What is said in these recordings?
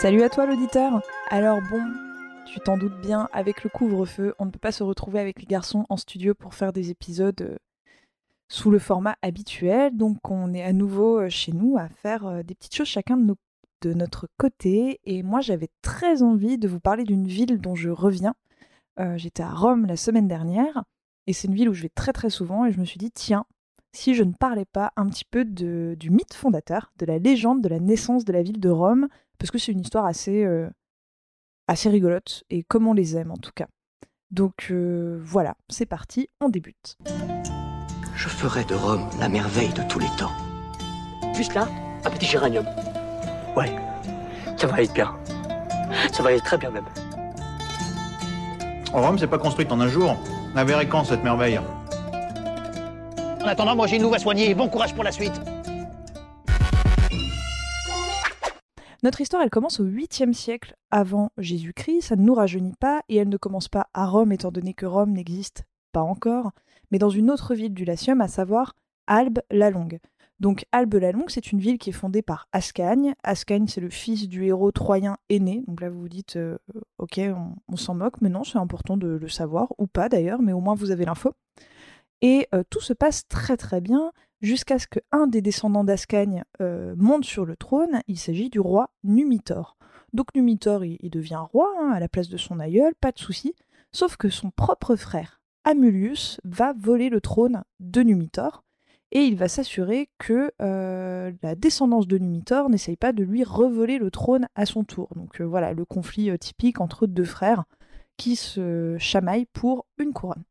Salut à toi l'auditeur. Alors bon, tu t'en doutes bien, avec le couvre-feu, on ne peut pas se retrouver avec les garçons en studio pour faire des épisodes euh, sous le format habituel, donc on est à nouveau euh, chez nous à faire euh, des petites choses chacun de, notre côté, et moi j'avais très envie de vous parler d'une ville dont je reviens. J'étais à Rome la semaine dernière, et c'est une ville où je vais très très souvent, et je me suis dit, tiens, si je ne parlais pas un petit peu de- du mythe fondateur, de la légende de la naissance de la ville de Rome, parce que c'est une histoire assez, euh, assez rigolote, et comme on les aime en tout cas. Donc euh, voilà, c'est parti, on débute. Je ferai de Rome la merveille de tous les temps. Juste là, un petit géranium. Ouais, ça va être bien. Ça va être très bien même. Rome, c'est pas construite en un jour. La verrez quand cette merveille En attendant, moi j'ai une louve à soigner. Bon courage pour la suite. Notre histoire, elle commence au 8e siècle avant Jésus-Christ, ça ne nous rajeunit pas, et elle ne commence pas à Rome, étant donné que Rome n'existe pas encore, mais dans une autre ville du Latium, à savoir Albe la Longue. Donc Albe la Longue, c'est une ville qui est fondée par Ascagne. Ascagne, c'est le fils du héros troyen aîné. Donc là, vous vous dites, euh, ok, on, s'en moque, mais non, c'est important de le savoir, ou pas d'ailleurs, mais au moins vous avez l'info. Et euh, tout se passe très très bien jusqu'à ce qu'un des descendants d'Ascagne euh, monte sur le trône. Il s'agit du roi Numitor. Donc Numitor, il, devient roi hein, à la place de son aïeul, pas de souci. Sauf que son propre frère, Amulius, va voler le trône de Numitor. Et il va s'assurer que euh, la descendance de Numitor n'essaye pas de lui revoler le trône à son tour. Donc euh, voilà, le conflit typique entre deux frères qui se chamaillent pour une couronne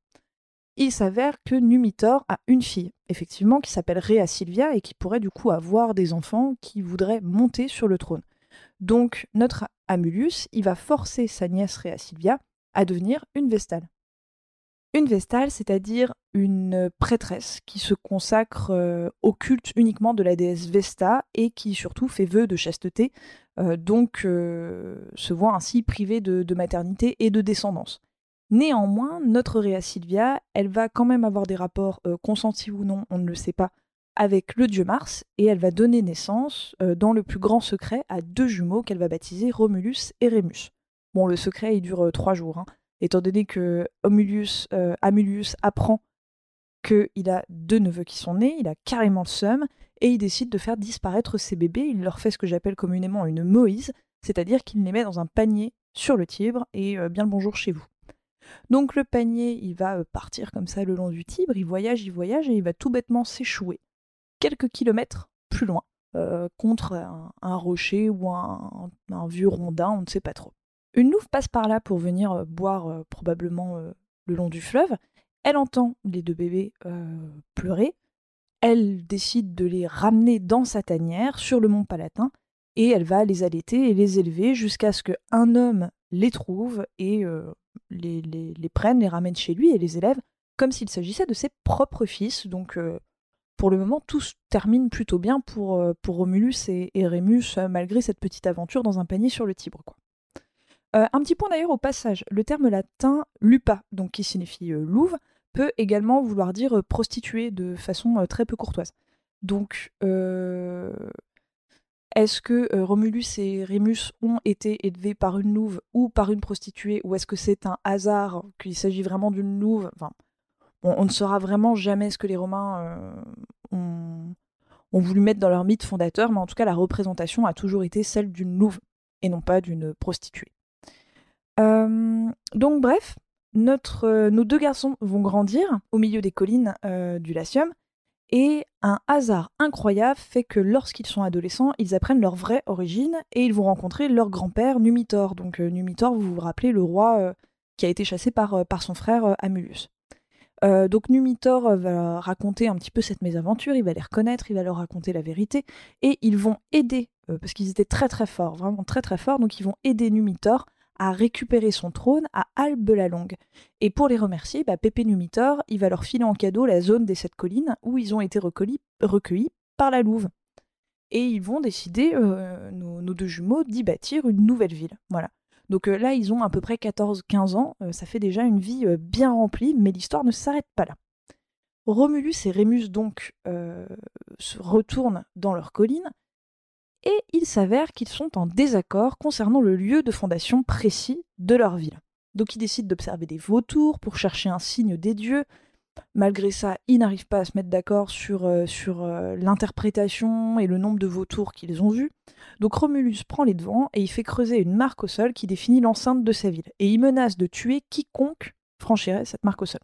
il s'avère que Numitor a une fille, effectivement, qui s'appelle Rhea Silvia et qui pourrait du coup avoir des enfants qui voudraient monter sur le trône. Donc notre Amulius, il va forcer sa nièce Rhea Silvia à devenir une Vestale. Une Vestale, c'est-à-dire une prêtresse qui se consacre euh, au culte uniquement de la déesse Vesta et qui surtout fait vœu de chasteté, euh, donc euh, se voit ainsi privée de, de maternité et de descendance. Néanmoins, notre Rhea Silvia, elle va quand même avoir des rapports euh, consentis ou non, on ne le sait pas, avec le dieu Mars, et elle va donner naissance, euh, dans le plus grand secret, à deux jumeaux qu'elle va baptiser Romulus et Rémus. Bon, le secret, il dure euh, trois jours, hein, étant donné que Amulius apprend qu'il a deux neveux qui sont nés, il a carrément le seum, et il décide de faire disparaître ses bébés, il leur fait ce que j'appelle communément une Moïse, c'est-à-dire qu'il les met dans un panier sur le Tibre, et bien le bonjour chez vous. Donc le panier, il va euh, partir comme ça le long du Tibre, il voyage, il voyage, et il va tout bêtement s'échouer quelques kilomètres plus loin, euh, contre un, rocher ou un, vieux rondin, on ne sait pas trop. Une louve passe par là pour venir euh, boire probablement le long du fleuve. Elle entend les deux bébés pleurer. Elle décide de les ramener dans sa tanière sur le mont Palatin et elle va les allaiter et les élever jusqu'à ce qu'un homme les trouve et les, les- les prenne, les ramène chez lui et les élève comme s'il s'agissait de ses propres fils. Donc euh, pour le moment, tout se termine plutôt bien pour, euh, pour Romulus et, et Rémus, euh, malgré cette petite aventure dans un panier sur le Tibre. Quoi. Un petit point d'ailleurs au passage, le terme latin lupa, donc qui signifie louve, peut également vouloir dire prostituée de façon très peu courtoise. Donc, est-ce que euh, Romulus et Rémus ont été élevés par une louve ou par une prostituée, ou est-ce que c'est un hasard qu'il s'agit vraiment d'une louve? On, ne saura vraiment jamais ce que les Romains euh, ont, voulu mettre dans leur mythe fondateur, mais en tout cas, la représentation a toujours été celle d'une louve et non pas d'une prostituée. Euh, donc, bref, nos deux garçons vont grandir au milieu des collines du Latium, et un hasard incroyable fait que lorsqu'ils sont adolescents, ils apprennent leur vraie origine et ils vont rencontrer leur grand-père Numitor. Donc euh, Numitor, vous vous rappelez, le roi euh, qui a été chassé par, euh, son frère. Euh, donc Numitor va raconter un petit peu cette mésaventure, il va les reconnaître, il va leur raconter la vérité, et ils vont aider parce qu'ils étaient très très forts, vraiment très très forts, donc ils vont aider Numitor à récupérer son trône à Albe la Longue. Et pour les remercier, bah, Pépé Numitor, il va leur filer en cadeau la zone des sept collines où ils ont été recueillis, par la Louve. Et ils vont décider, euh, nos, deux jumeaux, d'y bâtir une nouvelle ville. Voilà. Donc euh, là, ils ont à peu près 14-15 ans, euh, ça fait déjà une vie bien remplie, mais l'histoire ne s'arrête pas là. Romulus et Rémus donc se retournent dans leur colline, et il s'avère qu'ils sont en désaccord concernant le lieu de fondation précis de leur ville. Donc ils décident d'observer des vautours pour chercher un signe des dieux. Malgré ça, ils n'arrivent pas à se mettre d'accord sur, euh, sur euh, l'interprétation et le nombre de vautours qu'ils ont vus. Donc Romulus prend les devants et il fait creuser une marque au sol qui définit l'enceinte de sa ville. Et il menace de tuer quiconque franchirait cette marque au sol.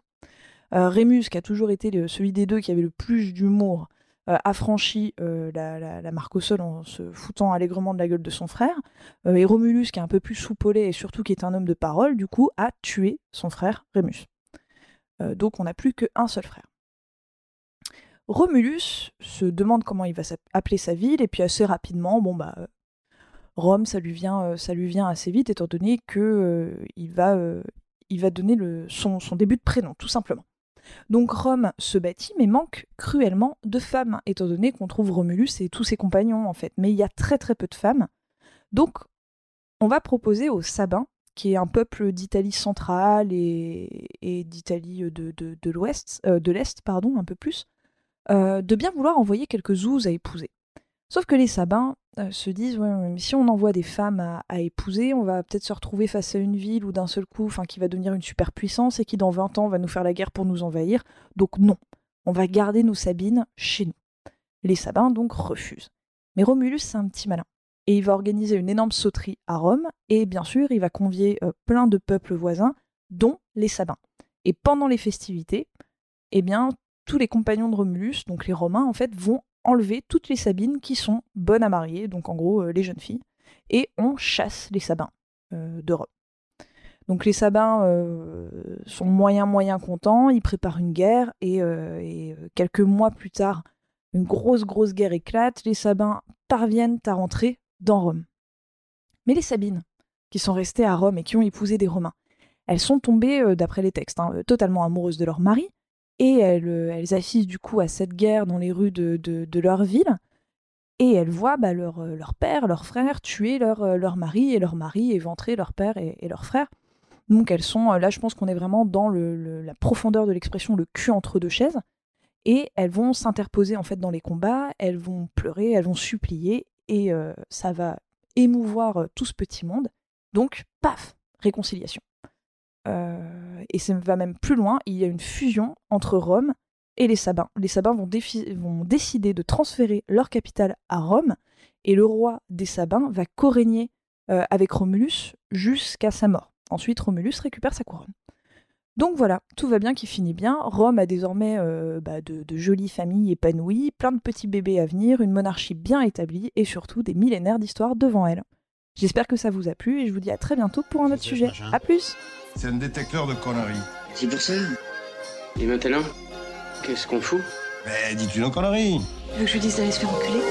Euh, Rémus, qui a toujours été celui des deux qui avait le plus d'humour, euh, a franchi euh, la, la- marque au sol en se foutant allègrement de la gueule de son frère. Euh, et Romulus, qui est un peu plus soupolé et surtout qui est un homme de parole, du coup, a tué son frère Rémus. Donc on n'a plus qu'un seul frère. Romulus se demande comment il va appeler sa ville, et puis assez rapidement, bon bah, Rome, ça lui vient, ça assez vite, étant donné que il va, donner son début de prénom, tout simplement. Donc Rome se bâtit, mais manque cruellement de femmes, étant donné qu'on trouve Romulus et tous ses compagnons, en fait. Mais il y a très très peu de femmes. Donc, on va proposer aux Sabins, qui est un peuple d'Italie centrale et, d'Italie de l'Ouest, euh, de l'Est, pardon, un peu plus, euh, de bien vouloir envoyer quelques zouzes à épouser. Sauf que les Sabins euh, se disent, si on envoie des femmes à, épouser, on va peut-être se retrouver face à une ville où d'un seul coup, enfin, qui va devenir une superpuissance et qui dans 20 ans va nous faire la guerre pour nous envahir. Donc non, on va garder nos Sabines chez nous. Les Sabins donc refusent. Mais Romulus, c'est un petit malin. Et il va organiser une énorme sauterie à Rome, et bien sûr, il va convier euh, plein de peuples voisins, dont les Sabins. Et pendant les festivités, eh bien, tous les compagnons de Romulus, donc les Romains, en fait, vont enlever toutes les Sabines qui sont bonnes à marier, donc en gros euh, les jeunes filles, et on chasse les Sabins euh, de Rome. Donc les Sabins euh, sont moyen moyen contents, ils préparent une guerre, et, quelques mois plus tard, une grosse grosse guerre éclate, les Sabins parviennent à rentrer dans Rome. Mais les Sabines, qui sont restées à Rome et qui ont épousé des Romains, elles sont tombées, d'après les textes, hein, totalement amoureuses de leur mari, et elles, euh, elles assistent du coup à cette guerre dans les rues de, de- leur ville, et elles voient bah, leur, euh, leur père, leur frère tuer leur, euh, leur mari, et leur mari éventrer leur père et, leur frère. Donc elles sont, là je pense qu'on est vraiment dans la profondeur de l'expression le cul entre deux chaises, et elles vont s'interposer en fait dans les combats, elles vont pleurer, elles vont supplier, et ça va émouvoir tout ce petit monde. Donc, paf, réconciliation. Euh, et ça va même plus loin, il y a une fusion entre Rome et les Sabins. Les Sabins vont, décider de transférer leur capitale à Rome, et le roi des Sabins va co-régner euh, avec Romulus jusqu'à sa mort. Ensuite, Romulus récupère sa couronne. Donc voilà, tout va bien qui finit bien. Rome a désormais euh, bah, de, de jolies familles épanouies, plein de petits bébés à venir, une monarchie bien établie et surtout des millénaires d'histoire devant elle. J'espère que ça vous a plu et je vous dis à très bientôt pour un autre sujet. A plus C'est un détecteur de conneries. C'est pour ça. Et maintenant, qu'est-ce qu'on fout? Mais dis-tu nos conneries Tu veux que je lui dise d'aller se faire enculer?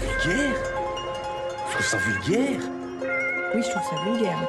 Vulgaire? Je trouve ça vulgaire. Oui, je trouve ça vulgaire.